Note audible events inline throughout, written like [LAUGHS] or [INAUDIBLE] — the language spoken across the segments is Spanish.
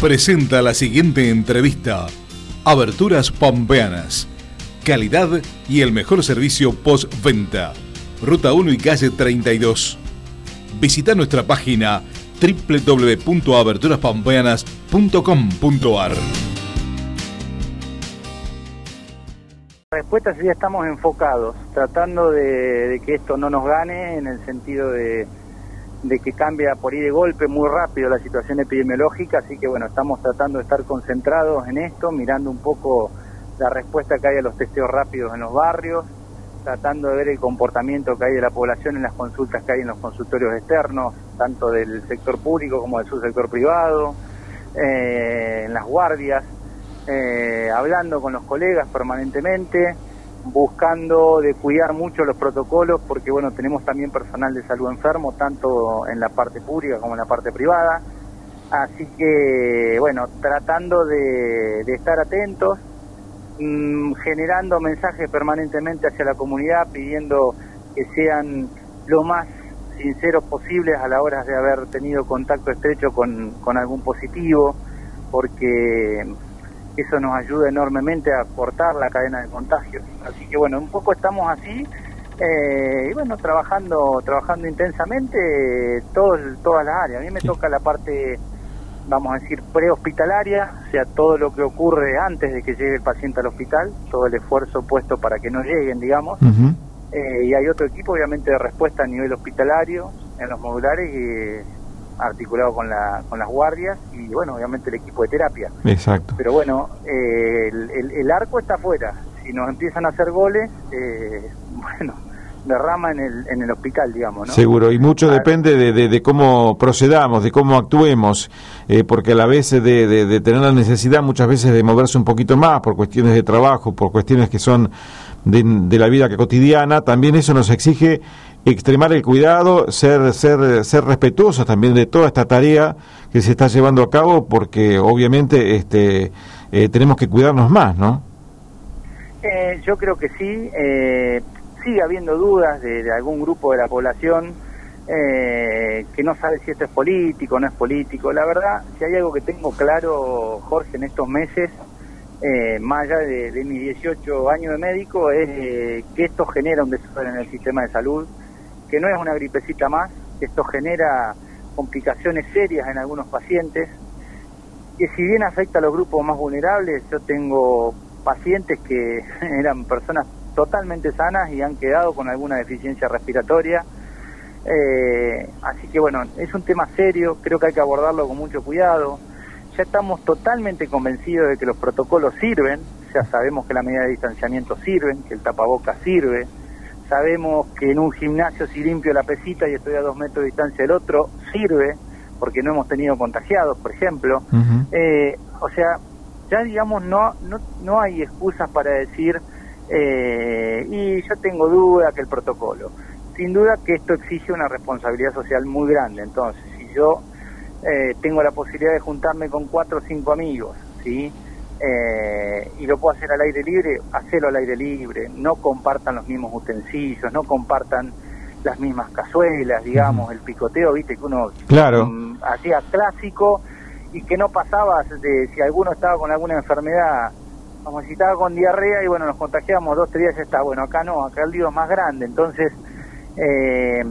presenta la siguiente entrevista. Aberturas Pampeanas. Calidad y el mejor servicio postventa. Ruta 1 y calle 32. Visita nuestra página www.aberturaspampeanas.com.ar. La respuesta sí estamos enfocados, tratando de, que esto no nos gane en el sentido de, que cambia por ahí de golpe muy rápido la situación epidemiológica, así que bueno, estamos tratando de estar concentrados en esto, mirando un poco la respuesta que hay a los testeos rápidos en los barrios, tratando de ver el comportamiento que hay de la población en las consultas que hay en los consultorios externos, tanto del sector público como del subsector privado, eh, en las guardias, eh, hablando con los colegas permanentemente, buscando de cuidar mucho los protocolos, porque bueno, tenemos también personal de salud enfermo, tanto en la parte pública como en la parte privada. Así que, bueno, tratando de, estar atentos, mm, generando mensajes permanentemente hacia la comunidad, pidiendo que sean lo más sinceros posibles a la hora de haber tenido contacto estrecho con, con algún positivo, porque eso nos ayuda enormemente a cortar la cadena de contagios. Así que bueno, un poco estamos así eh, y bueno, trabajando trabajando intensamente todo, todas las áreas. A mí me toca la parte, vamos a decir, prehospitalaria, o sea, todo lo que ocurre antes de que llegue el paciente al hospital, todo el esfuerzo puesto para que no lleguen, digamos. Eh, y hay otro equipo, obviamente, de respuesta a nivel hospitalario en los modulares y articulado con, la, con las guardias y, bueno, obviamente el equipo de terapia. Exacto. Pero bueno, eh, el, arco está afuera. Si nos empiezan a hacer goles, eh, [LAUGHS] bueno, derrama en el, en el hospital, digamos. ¿no? Seguro, y mucho depende de, de, cómo procedamos, de cómo actuemos, eh, porque a la vez de, de, tener la necesidad muchas veces de moverse un poquito más por cuestiones de trabajo, por cuestiones que son de, la vida cotidiana, también eso nos exige extremar el cuidado, ser, ser, ser respetuosos también de toda esta tarea que se está llevando a cabo, porque obviamente este, eh, tenemos que cuidarnos más, ¿no? Eh, yo creo que sí. Eh, sigue habiendo dudas de, algún grupo de la población eh, que no sabe si esto es político o no es político. La verdad, si hay algo que tengo claro, Jorge, en estos meses, eh, más allá de, mis 18 años de médico, es que esto genera un desorden en el sistema de salud, que no es una gripecita más, esto genera complicaciones serias en algunos pacientes, que si bien afecta a los grupos más vulnerables, yo tengo pacientes que [LAUGHS] eran personas totalmente sanas y han quedado con alguna deficiencia respiratoria. Eh, así que bueno, es un tema serio, creo que hay que abordarlo con mucho cuidado. Ya estamos totalmente convencidos de que los protocolos sirven, ya sabemos que la medida de distanciamiento sirven, que el tapaboca sirve, sabemos que en un gimnasio si limpio la pesita y estoy a dos metros de distancia del otro, sirve, porque no hemos tenido contagiados, por ejemplo. Eh, o sea, ya digamos, no, no, no hay excusas para decir eh, y yo tengo duda que el protocolo. Sin duda que esto exige una responsabilidad social muy grande. Entonces, si yo eh, tengo la posibilidad de juntarme con cuatro o cinco amigos, ¿sí? Eh, y lo puedo hacer al aire libre, hacerlo al aire libre. No compartan los mismos utensilios, no compartan las mismas cazuelas, digamos, el picoteo, viste, que uno claro. Mm, hacía clásico y que no pasaba de si alguno estaba con alguna enfermedad como si estaba con diarrea y bueno, nos contagiamos dos, tres días ya está. Bueno, acá no, acá el lío es más grande, entonces eh,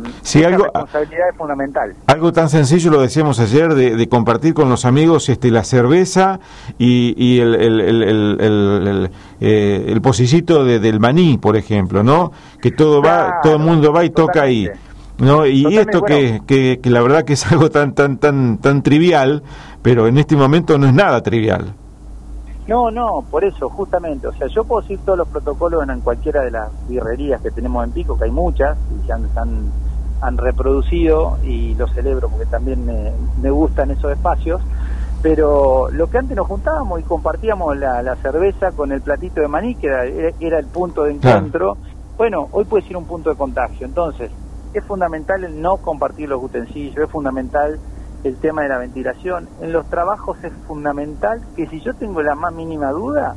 algo, responsabilidad es fundamental. Algo tan sencillo, lo decíamos ayer, de, compartir con los amigos este, la cerveza y, el, el, el, eh, el, pocillito de, del maní, por ejemplo, ¿no? Que todo va, todo el mundo va y toca ahí. ¿no? Y esto que, que, que la verdad que es algo tan, tan, tan, tan trivial, pero en este momento no es nada trivial. No, no, por eso, justamente. O sea, yo puedo decir todos los protocolos en, cualquiera de las birrerías que tenemos en Pico, que hay muchas, y ya han, han, reproducido, y lo celebro porque también me, gustan esos espacios. Pero lo que antes nos juntábamos y compartíamos la, cerveza con el platito de maní, que era, el punto de encuentro, bueno, hoy puede ser un punto de contagio. Entonces, es fundamental el no compartir los utensilios, es fundamental el tema de la ventilación. En los trabajos es fundamental que si yo tengo la más mínima duda,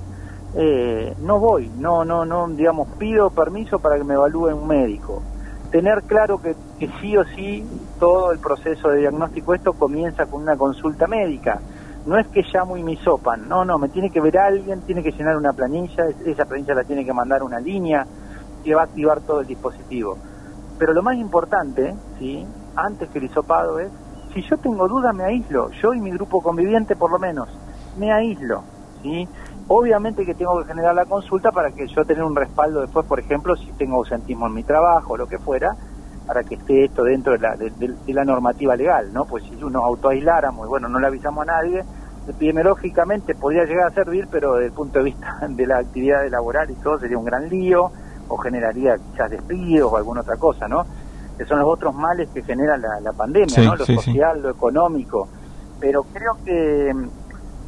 eh, no voy, no, no, no, digamos, pido permiso para que me evalúe un médico. Tener claro que, sí o sí todo el proceso de diagnóstico esto comienza con una consulta médica. no es que llamo y me sopan, no, no, me tiene que ver alguien, tiene que llenar una planilla, esa planilla la tiene que mandar una línea que va a activar todo el dispositivo. Pero lo más importante, ¿sí? antes que el hisopado es, si yo tengo duda me aíslo, yo y mi grupo conviviente por lo menos, me aíslo. ¿sí? Obviamente que tengo que generar la consulta para que yo tenga un respaldo después, por ejemplo, si tengo ausentismo en mi trabajo o lo que fuera, para que esté esto dentro de la, de, la normativa legal, ¿no? Pues si nos autoaisláramos y bueno, no le avisamos a nadie, epidemiológicamente podría llegar a servir, pero desde el punto de vista [LAUGHS] de la actividad laboral y todo sería un gran lío, o generaría quizás despidos o alguna otra cosa, ¿no? Que son los otros males que genera la, pandemia, ¿no? Lo social, lo económico. Pero creo que,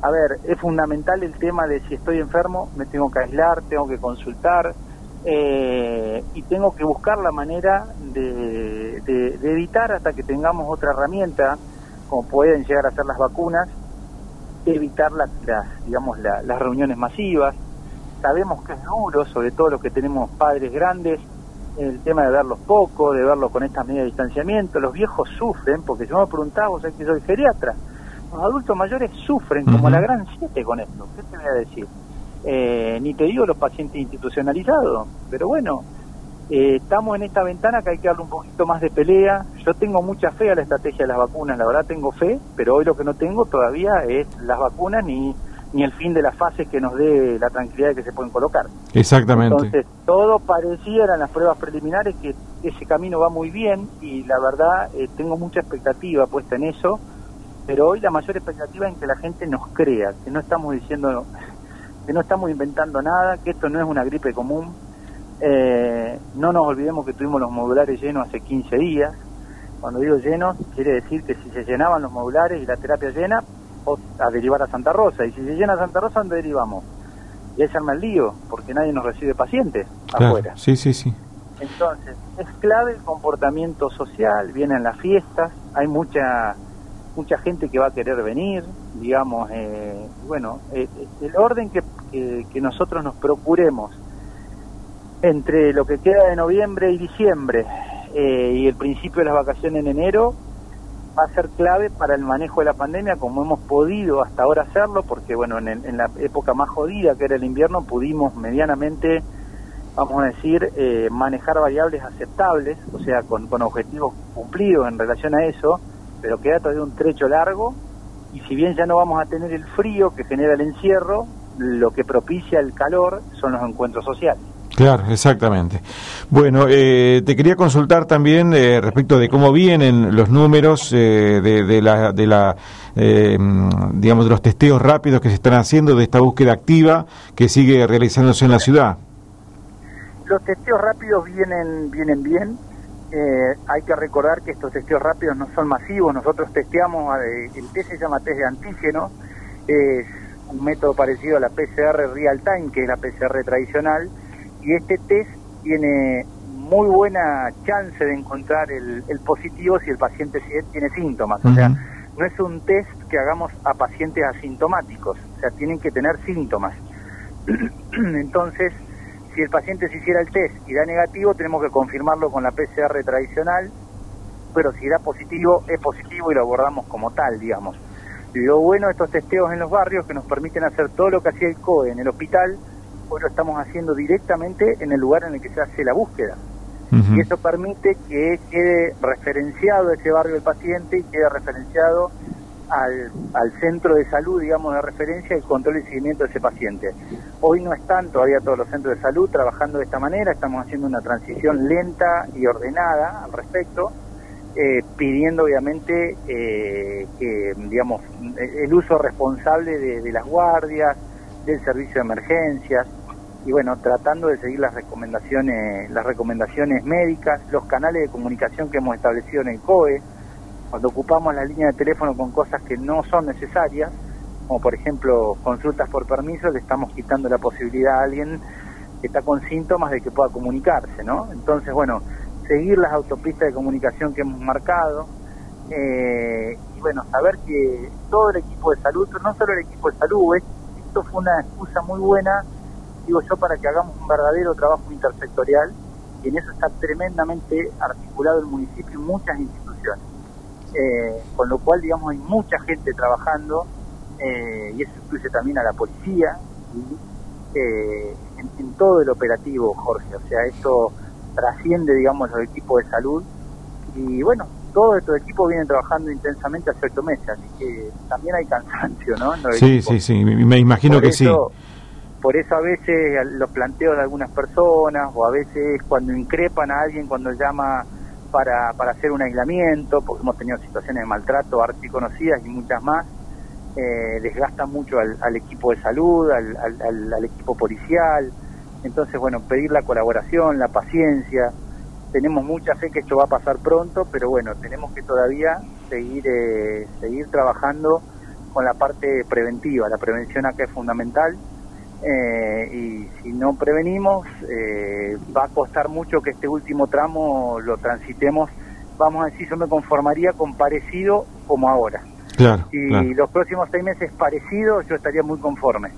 a ver, es fundamental el tema de si estoy enfermo, me tengo que aislar, tengo que consultar, eh, y tengo que buscar la manera de, evitar hasta que tengamos otra herramienta, como pueden llegar a ser las vacunas, evitar las, digamos, las reuniones masivas. Sabemos que es duro, sobre todo los que tenemos padres grandes, el tema de verlos poco, de verlos con estas medidas de distanciamiento. Los viejos sufren, porque yo me preguntaba, vos sabés que soy geriatra, los adultos mayores sufren como la gran siete con esto. ¿Qué te voy a decir? Eh, ni te digo los pacientes institucionalizados, pero bueno, eh, estamos en esta ventana que hay que darle un poquito más de pelea. Yo tengo mucha fe a la estrategia de las vacunas, la verdad tengo fe, pero hoy lo que no tengo todavía es las vacunas ni, ni el fin de las fases que nos dé la tranquilidad de que se pueden colocar. Exactamente. Entonces, todo pareciera en las pruebas preliminares que ese camino va muy bien y la verdad eh, tengo mucha expectativa puesta en eso, pero hoy la mayor expectativa es en que la gente nos crea, que no estamos diciendo que no estamos inventando nada, que esto no es una gripe común. Eh, no nos olvidemos que tuvimos los modulares llenos hace 15 días. Cuando digo llenos, quiere decir que si se llenaban los modulares y la terapia llena, a derivar a Santa Rosa. Y si se llena Santa Rosa, ¿dónde derivamos? Y ahí se arma el lío, porque nadie nos recibe pacientes afuera. Sí, sí, sí. Entonces, es clave el comportamiento social, vienen las fiestas, hay mucha mucha gente que va a querer venir, digamos, eh, bueno, eh, el orden que, que, nosotros nos procuremos entre lo que queda de noviembre y diciembre eh, y el principio de las vacaciones en enero va a ser clave para el manejo de la pandemia como hemos podido hasta ahora hacerlo, porque bueno, en, la época más jodida que era el invierno pudimos medianamente, vamos a decir, manejar variables aceptables, o sea, con objetivos cumplidos en relación a eso, pero queda todavía un trecho largo y si bien ya no vamos a tener el frío que genera el encierro, lo que propicia el calor son los encuentros sociales. Claro, exactamente. Bueno, eh, te quería consultar también eh, respecto de cómo vienen los números eh, de, la, de la digamos, de los testeos rápidos que se están haciendo, de esta búsqueda activa que sigue realizándose en la ciudad. Los testeos rápidos vienen, vienen bien. Eh, hay que recordar que estos testeos rápidos no son masivos, nosotros testeamos, eh, el test se llama test de antígeno, es un método parecido a la PCR real time, que es la PCR tradicional, y este test tiene muy buena chance de encontrar el, positivo si el paciente tiene síntomas, o sea, no es un test que hagamos a pacientes asintomáticos, o sea, tienen que tener síntomas. [CLEARS THROAT] Entonces, si el paciente se hiciera el test y da negativo, tenemos que confirmarlo con la PCR tradicional, pero si da positivo, es positivo y lo abordamos como tal, digamos. Y lo bueno de estos testeos en los barrios que nos permiten hacer todo lo que hacía el COE en el hospital, hoy lo estamos haciendo directamente en el lugar en el que se hace la búsqueda. Y eso permite que quede referenciado ese barrio del paciente y quede referenciado al, al, centro de salud, digamos, de referencia, el control y seguimiento de ese paciente. Hoy no están todavía todos los centros de salud trabajando de esta manera, estamos haciendo una transición lenta y ordenada al respecto, eh, pidiendo obviamente eh, que, digamos, el uso responsable de, de las guardias, del servicio de emergencias, y bueno, tratando de seguir las recomendaciones, las recomendaciones médicas, los canales de comunicación que hemos establecido en el COE, cuando ocupamos la línea de teléfono con cosas que no son necesarias, como por ejemplo consultas por permiso, le estamos quitando la posibilidad a alguien que está con síntomas de que pueda comunicarse, ¿no? Entonces, bueno, seguir las autopistas de comunicación que hemos marcado, eh, y bueno, saber que todo el equipo de salud, no solo el equipo de salud, esto fue una excusa muy buena, digo yo, para que hagamos un verdadero trabajo intersectorial, y en eso está tremendamente articulado el municipio y muchas instituciones. Eh, con lo cual, digamos, hay mucha gente trabajando eh, y eso incluye también a la policía, eh, en, todo el operativo, Jorge. O sea, esto trasciende, digamos, los equipos de salud. Y bueno, todos estos equipos vienen trabajando intensamente hace ocho meses, así que también hay cansancio, ¿no? Sí, sí, sí, me imagino que sí. Por eso a veces los planteos de algunas personas, o a veces cuando increpan a alguien, cuando llama para, para hacer un aislamiento, porque hemos tenido situaciones de maltrato archiconocidas y muchas más, eh, desgasta mucho al, equipo de salud, al, al, equipo policial. Entonces, bueno, pedir la colaboración, la paciencia. Tenemos mucha fe que esto va a pasar pronto, pero bueno, tenemos que todavía seguir, eh, seguir trabajando con la parte preventiva. La prevención acá es fundamental. Eh, y si no prevenimos, eh, va a costar mucho que este último tramo lo transitemos. Vamos a decir, yo me conformaría con parecido como ahora. Claro, y los próximos seis meses parecidos, yo estaría muy conforme.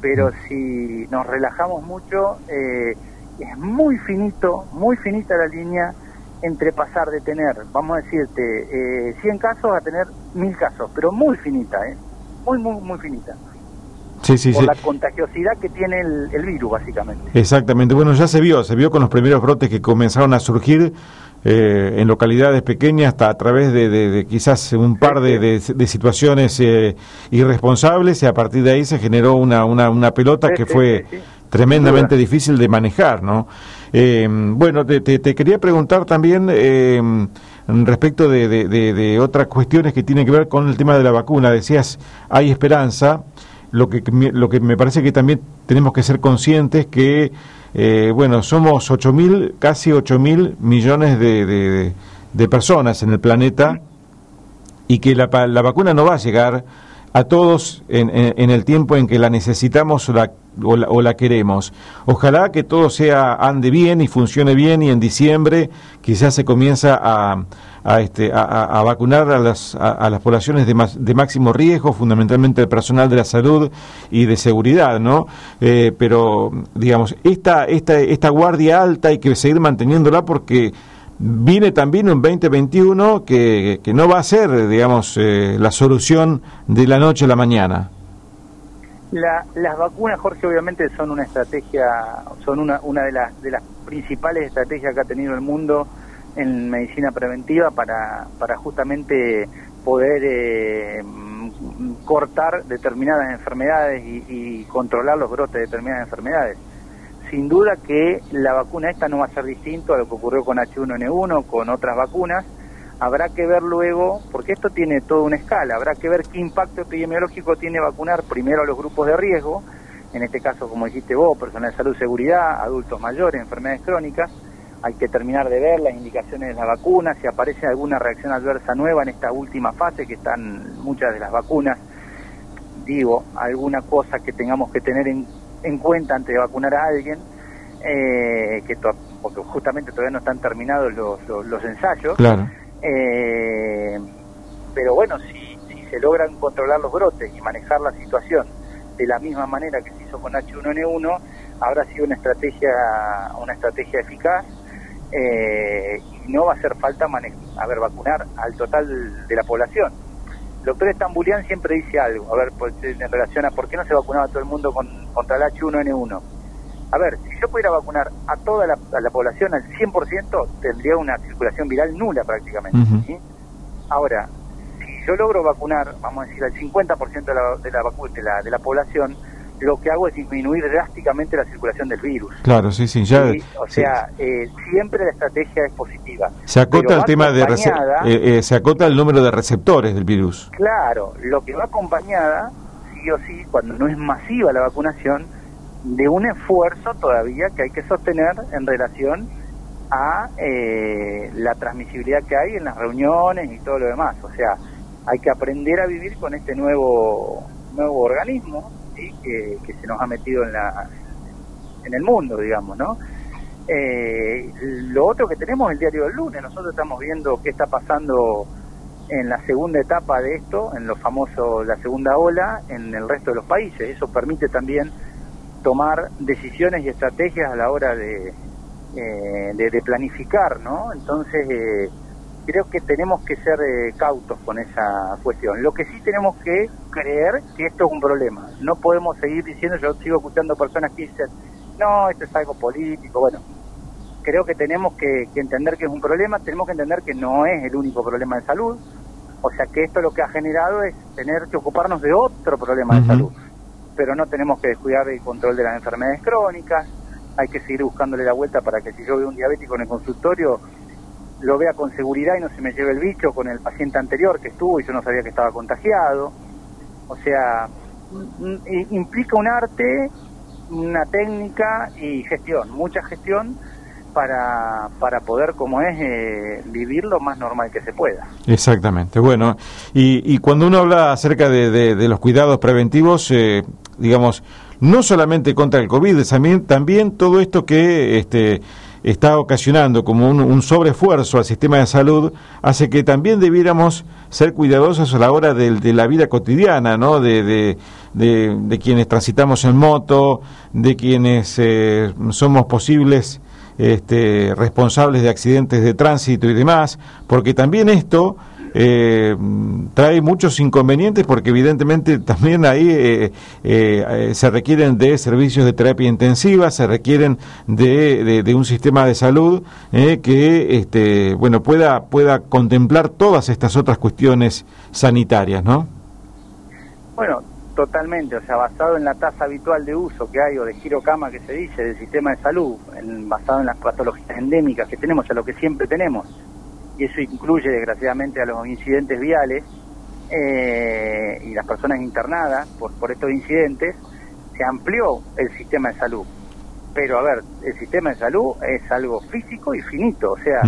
Pero mm. si nos relajamos mucho, eh, es muy finito, muy finita la línea entre pasar de tener, vamos a decirte, eh, 100 casos a tener 1000 casos, pero muy finita, ¿eh? Muy, muy, muy finita. Sí, sí, por la contagiosidad que tiene el, el, virus, básicamente. Exactamente. Bueno, ya se vio, se vio con los primeros brotes que comenzaron a surgir eh, en localidades pequeñas hasta a través de, quizás un par de, situaciones eh, irresponsables y a partir de ahí se generó una, una, una pelota que fue tremendamente difícil de manejar, ¿no? Eh, bueno, te, te, quería preguntar también respecto de, de, otras cuestiones que tienen que ver con el tema de la vacuna. Decías, hay esperanza. Lo que, lo que me parece que también tenemos que ser conscientes que eh, bueno, somos 8 mil, casi 8 mil millones de, de, personas en el planeta y que la, la, vacuna no va a llegar a todos en, en, el tiempo en que la necesitamos o la, o la, queremos. Ojalá que todo sea ande bien y funcione bien y en diciembre quizás se comienza a, a, este, a, vacunar a las, a, las poblaciones de, de, máximo riesgo, fundamentalmente el personal de la salud y de seguridad, ¿no? Eh, pero, digamos, esta, esta, esta guardia alta hay que seguir manteniéndola porque viene también un 2021 que, que no va a ser, digamos, eh, la solución de la noche a la mañana. La, las vacunas, Jorge, obviamente son una estrategia, son una, una de, las, de las principales estrategias que ha tenido el mundo en medicina preventiva para, justamente poder eh, cortar determinadas enfermedades y, controlar los brotes de determinadas enfermedades. Sin duda que la vacuna esta no va a ser distinto a lo que ocurrió con H1N1, con otras vacunas. Habrá que ver luego, porque esto tiene toda una escala, habrá que ver qué impacto epidemiológico tiene vacunar primero a los grupos de riesgo, en este caso, como dijiste vos, personal de salud seguridad, adultos mayores, enfermedades crónicas, hay que terminar de ver las indicaciones de la vacuna, si aparece alguna reacción adversa nueva en esta última fase, que están muchas de las vacunas, digo, alguna cosa que tengamos que tener en, en cuenta antes de vacunar a alguien, eh, que porque justamente todavía no están terminados los, los, ensayos. Claro. Eh, pero bueno, si, si se logran controlar los brotes y manejar la situación de la misma manera que se hizo con H1N1, habrá sido una estrategia, una estrategia eficaz eh, y no va a hacer falta a ver, vacunar al total de la población. El doctor Estambulian siempre dice algo, a ver, pues, en relación a por qué no se vacunaba todo el mundo con, contra el H1N1. A ver, si yo pudiera vacunar a toda la, población al 100%, tendría una circulación viral nula prácticamente. Ahora, si yo logro vacunar, vamos a decir, al 50% de la, de la, de la, de la población, lo que hago es disminuir drásticamente la circulación del virus. Claro, sí, sí, ya. O sea, eh, siempre la estrategia es positiva. Se acota el tema de eh, eh, se acota el número de receptores del virus. Claro, lo que va acompañada, sí o sí, cuando no es masiva la vacunación, de un esfuerzo todavía que hay que sostener en relación a la transmisibilidad que hay en las reuniones y todo lo demás. O sea, hay que aprender a vivir con este nuevo nuevo organismo que, se nos ha metido en, la, en el mundo, digamos, ¿no? Eh, lo otro que tenemos es el diario del lunes. Nosotros estamos viendo qué está pasando en la segunda etapa de esto, en lo famoso la segunda ola, en el resto de los países. Eso permite también tomar decisiones y estrategias a la hora de, eh, de, planificar, ¿no? Entonces, eh, creo que tenemos que ser eh, cautos con esa cuestión. Lo que sí tenemos que creer que esto es un problema. No podemos seguir diciendo, yo sigo escuchando personas que dicen, no, esto es algo político. Bueno, creo que tenemos que, entender que es un problema, tenemos que entender que no es el único problema de salud. O sea que esto lo que ha generado es tener que ocuparnos de otro problema de salud. Pero no tenemos que descuidar el control de las enfermedades crónicas, hay que seguir buscándole la vuelta para que si yo veo un diabético en el consultorio, lo vea con seguridad y no se me lleve el bicho con el paciente anterior que estuvo y yo no sabía que estaba contagiado. O sea, implica un arte, una técnica y gestión, mucha gestión para, para poder, como es, eh, vivir lo más normal que se pueda. Exactamente. Bueno, y, y cuando uno habla acerca de, de, los cuidados preventivos, eh, digamos, no solamente contra el COVID, también, también todo esto que este, está ocasionando como un, sobreesfuerzo al sistema de salud, hace que también debiéramos ser cuidadosos a la hora de, la vida cotidiana, ¿no? De, de, quienes transitamos en moto, de quienes eh, somos posibles este, responsables de accidentes de tránsito y demás, porque también esto eh, trae muchos inconvenientes porque evidentemente también ahí eh, eh, se requieren de servicios de terapia intensiva, se requieren de, de, un sistema de salud que este, bueno pueda pueda contemplar todas estas otras cuestiones sanitarias, ¿no? Bueno, totalmente, o sea, basado en la tasa habitual de uso que hay o de girocama que se dice del sistema de salud, basado en las patologías endémicas que tenemos, a lo que siempre tenemos y eso incluye desgraciadamente a los incidentes viales eh, y las personas internadas por, por estos incidentes, se amplió el sistema de salud. Pero a ver, el sistema de salud es algo físico y finito, o sea,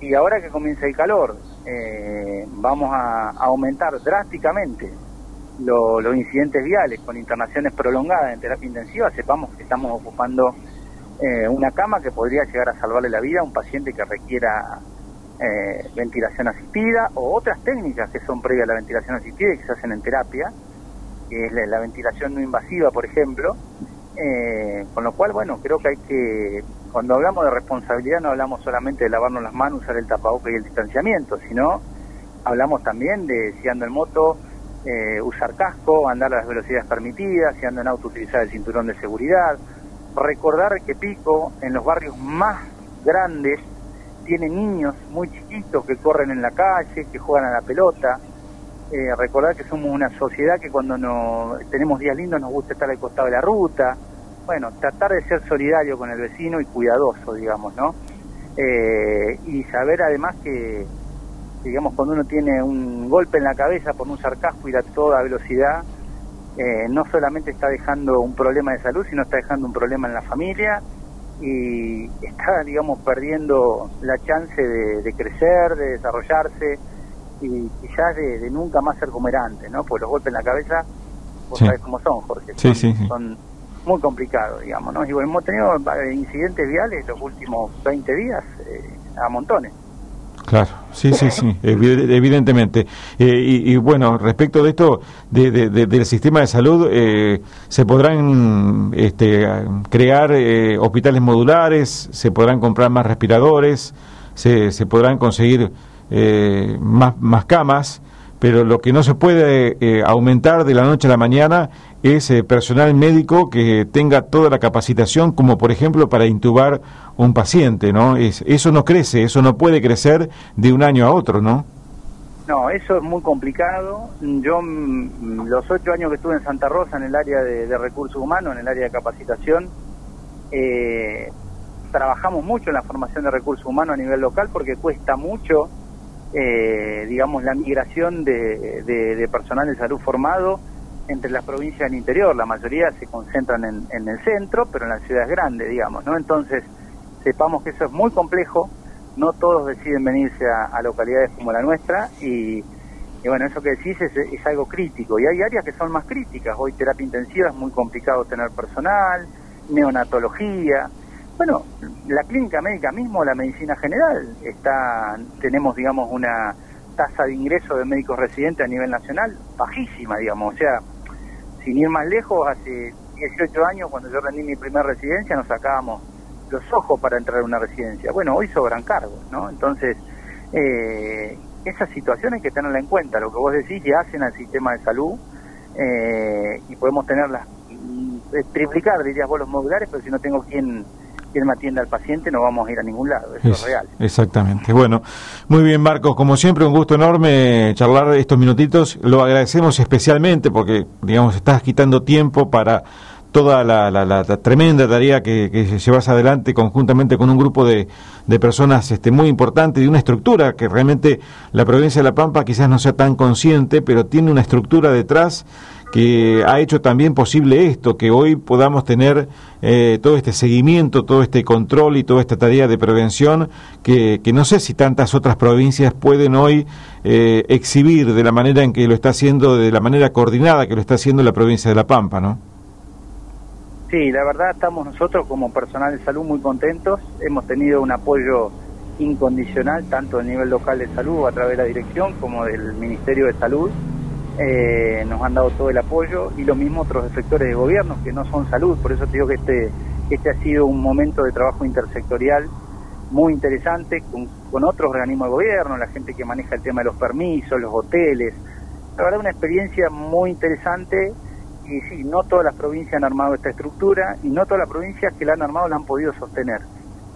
y ahora que comienza el calor, eh, vamos a, aumentar drásticamente los incidentes viales con internaciones prolongadas en terapia intensiva, sepamos que estamos ocupando eh, una cama que podría llegar a salvarle la vida a un paciente que requiera eh, ventilación asistida o otras técnicas que son previas a la ventilación asistida y que se hacen en terapia, que es la, ventilación no invasiva, por ejemplo. Eh, con lo cual, bueno, creo que hay que, cuando hablamos de responsabilidad, no hablamos solamente de lavarnos las manos, usar el tapabocas y el distanciamiento, sino hablamos también de si ando en moto, eh, usar casco, andar a las velocidades permitidas, si ando en auto, utilizar el cinturón de seguridad. Recordar que Pico, en los barrios más grandes, tiene niños muy chiquitos que corren en la calle, que juegan a la pelota. Eh, recordar que somos una sociedad que cuando no, tenemos días lindos nos gusta estar al costado de la ruta. Bueno, tratar de ser solidario con el vecino y cuidadoso, digamos, ¿no? Eh, y saber además que, digamos, cuando uno tiene un golpe en la cabeza por un sarcasmo y a toda velocidad, eh, no solamente está dejando un problema de salud, sino está dejando un problema en la familia y está, digamos, perdiendo la chance de, crecer, de desarrollarse y quizás de, nunca más ser como era antes, ¿no? Porque los golpes en la cabeza, vos sabés cómo son, Jorge, son, muy complicados, digamos, ¿no? Y bueno, hemos tenido eh, incidentes viales los últimos 20 días eh, a montones. Claro, sí, sí, sí, evidentemente. Eh, y, bueno, respecto de esto, de, del sistema de salud, eh, se podrán este, crear eh, hospitales modulares, se podrán comprar más respiradores, se, se podrán conseguir más, más camas pero lo que no se puede eh, aumentar de la noche a la mañana es eh, personal médico que tenga toda la capacitación, como por ejemplo para intubar un paciente, ¿no? Es, eso no crece, eso no puede crecer de un año a otro, ¿no? No, eso es muy complicado. Yo, mm, los ocho años que estuve en Santa Rosa en el área de, recursos humanos, en el área de capacitación, eh, trabajamos mucho en la formación de recursos humanos a nivel local porque cuesta mucho eh, digamos, la migración de, de, personal de salud formado entre las provincias del interior. La mayoría se concentran en, en, el centro, pero en las ciudades grandes, digamos, ¿no? Entonces, sepamos que eso es muy complejo, no todos deciden venirse a, localidades como la nuestra y, bueno, eso que decís es, es, algo crítico. Y hay áreas que son más críticas. Hoy terapia intensiva es muy complicado tener personal, neonatología, bueno, la clínica médica mismo, la medicina general, está, tenemos, digamos, una tasa de ingreso de médicos residentes a nivel nacional bajísima, digamos. O sea, sin ir más lejos, hace 18 años, cuando yo rendí mi primera residencia, nos sacábamos los ojos para entrar a una residencia. Bueno, hoy sobran cargos, ¿no? Entonces, Eh, esa situación hay que tenerla en cuenta, lo que vos decís ya hacen al sistema de salud eh, y podemos tenerlas, mm, triplicar, dirías vos, los modulares, pero si no tengo quien quien me atienda al paciente, no vamos a ir a ningún lado, eso es, real. Exactamente. Bueno, muy bien, Marcos, como siempre, un gusto enorme charlar estos minutitos. Lo agradecemos especialmente porque, digamos, estás quitando tiempo para toda la, tremenda tarea que, que, llevas adelante conjuntamente con un grupo de, de personas este, muy importantes, de una estructura que realmente la provincia de La Pampa quizás no sea tan consciente, pero tiene una estructura detrás que ha hecho también posible esto, que hoy podamos tener eh, todo este seguimiento, todo este control y toda esta tarea de prevención que, no sé si tantas otras provincias pueden hoy eh, exhibir de la manera en que lo está haciendo, de la manera coordinada que lo está haciendo la provincia de La Pampa, ¿no? Sí, la verdad estamos nosotros como personal de salud muy contentos, hemos tenido un apoyo incondicional tanto a nivel local de salud a través de la dirección como del Ministerio de Salud eh, nos han dado todo el apoyo y lo mismo otros efectores de gobierno que no son salud, por eso te digo que este, este ha sido un momento de trabajo intersectorial muy interesante con, con otros organismos de gobierno, la gente que maneja el tema de los permisos, los hoteles, la verdad una experiencia muy interesante y sí, no todas las provincias han armado esta estructura y no todas las provincias que la han armado la han podido sostener.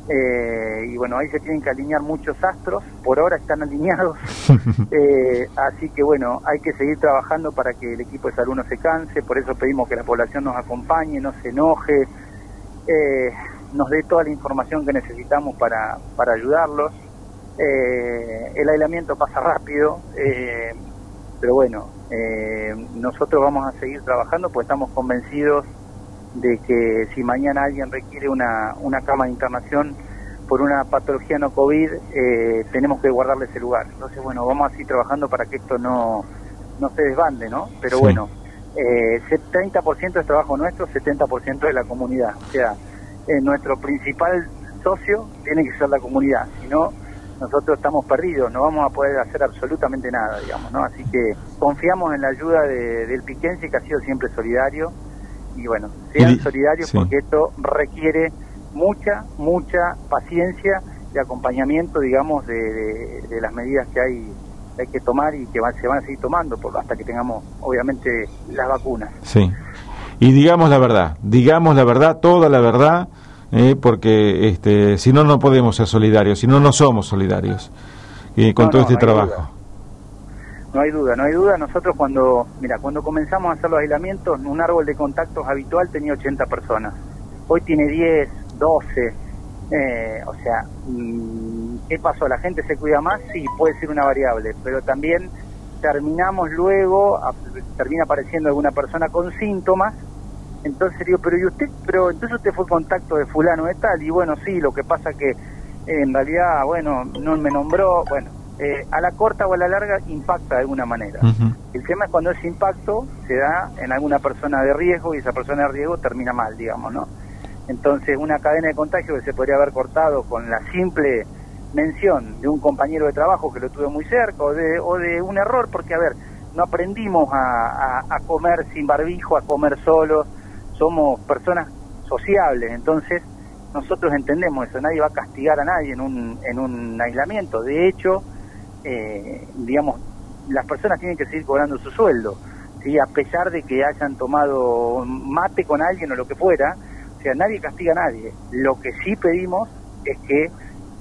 Eh, y bueno, ahí se tienen que alinear muchos astros, por ahora están alineados, [LAUGHS] eh, así que bueno, hay que seguir trabajando para que el equipo de salud no se canse, por eso pedimos que la población nos acompañe, no se enoje, eh, nos dé toda la información que necesitamos para, para ayudarlos. el aislamiento pasa rápido, pero bueno, nosotros vamos a seguir trabajando pues estamos convencidos de que si mañana alguien requiere una, una cama de internación por una patología no COVID, eh, tenemos que guardarle ese lugar. Entonces, bueno, vamos así trabajando para que esto no, no se desbande, ¿no? Pero bueno, eh, 30% es trabajo nuestro, 70% de la comunidad. O sea, eh, nuestro principal socio tiene que ser la comunidad, si no, nosotros estamos perdidos, no vamos a poder hacer absolutamente nada, digamos, ¿no? Así que confiamos en la ayuda de, del Piquense, que ha sido siempre solidario, y bueno, sean solidarios porque esto requiere mucha, mucha paciencia y acompañamiento, digamos, de, las medidas que hay hay que tomar y que se van a seguir tomando por, hasta que tengamos, obviamente, las vacunas. Sí. Y digamos la verdad, digamos la verdad, toda la verdad, eh, porque este, si no, no podemos ser solidarios, si no, no somos solidarios eh, con todo este trabajo. No hay duda, no hay duda. Nosotros cuando, mira, cuando comenzamos a hacer los aislamientos, un árbol de contactos habitual tenía 80 personas. Hoy tiene 10, 12. Eh, o sea, mm, ¿qué pasó? ¿La gente se cuida más? Sí, puede ser una variable, pero también terminamos luego, termina apareciendo alguna persona con síntomas, entonces digo, pero ¿y usted? Pero entonces usted fue contacto de fulano de tal, y bueno, sí, lo que pasa que en realidad, bueno, no me nombró, bueno, eh, a la corta o a la larga impacta de alguna manera. El tema es cuando ese impacto se da en alguna persona de riesgo y esa persona de riesgo termina mal, digamos, ¿no? Entonces, una cadena de contagio que se podría haber cortado con la simple mención de un compañero de trabajo que lo tuve muy cerca o de, o de un error, porque, a ver, no aprendimos a, a comer sin barbijo, a comer solos, somos personas sociables, entonces nosotros entendemos eso, nadie va a castigar a nadie en un, en un aislamiento, de hecho, eh, digamos, las personas tienen que seguir cobrando su sueldo, ¿sí? a pesar de que hayan tomado mate con alguien o lo que fuera, o sea, nadie castiga a nadie. Lo que sí pedimos es que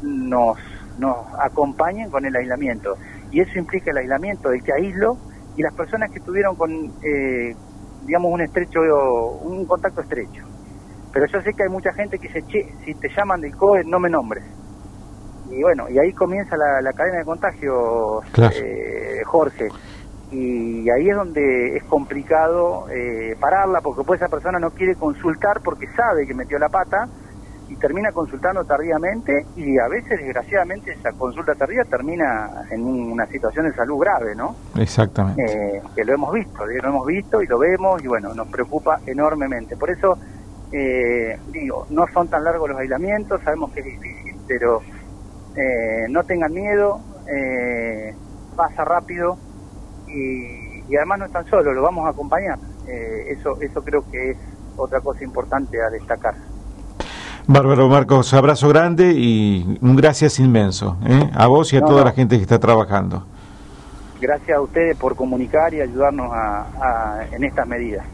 nos, nos acompañen con el aislamiento. Y eso implica el aislamiento del que aíslo y las personas que tuvieron con, eh, digamos, un estrecho, un contacto estrecho. Pero yo sé que hay mucha gente que dice, che, si te llaman del COE, no me nombres y bueno, y ahí comienza la, cadena de contagio, eh, Jorge. Y ahí es donde es complicado eh, pararla, porque pues esa persona no quiere consultar porque sabe que metió la pata y termina consultando tardíamente y a veces, desgraciadamente, esa consulta tardía termina en una situación de salud grave, ¿no? Exactamente. Eh, que lo hemos visto, lo hemos visto y lo vemos y bueno, nos preocupa enormemente. Por eso, digo, no son tan largos los aislamientos, sabemos que es difícil, pero eh, no tengan miedo, eh, pasa rápido y, además no están solos, lo vamos a acompañar. Eh, eso, eso creo que es otra cosa importante a destacar. Bárbaro Marcos, abrazo grande y un gracias inmenso ¿eh? a vos y a toda la gente que está trabajando. Gracias a ustedes por comunicar y ayudarnos a, en estas medidas.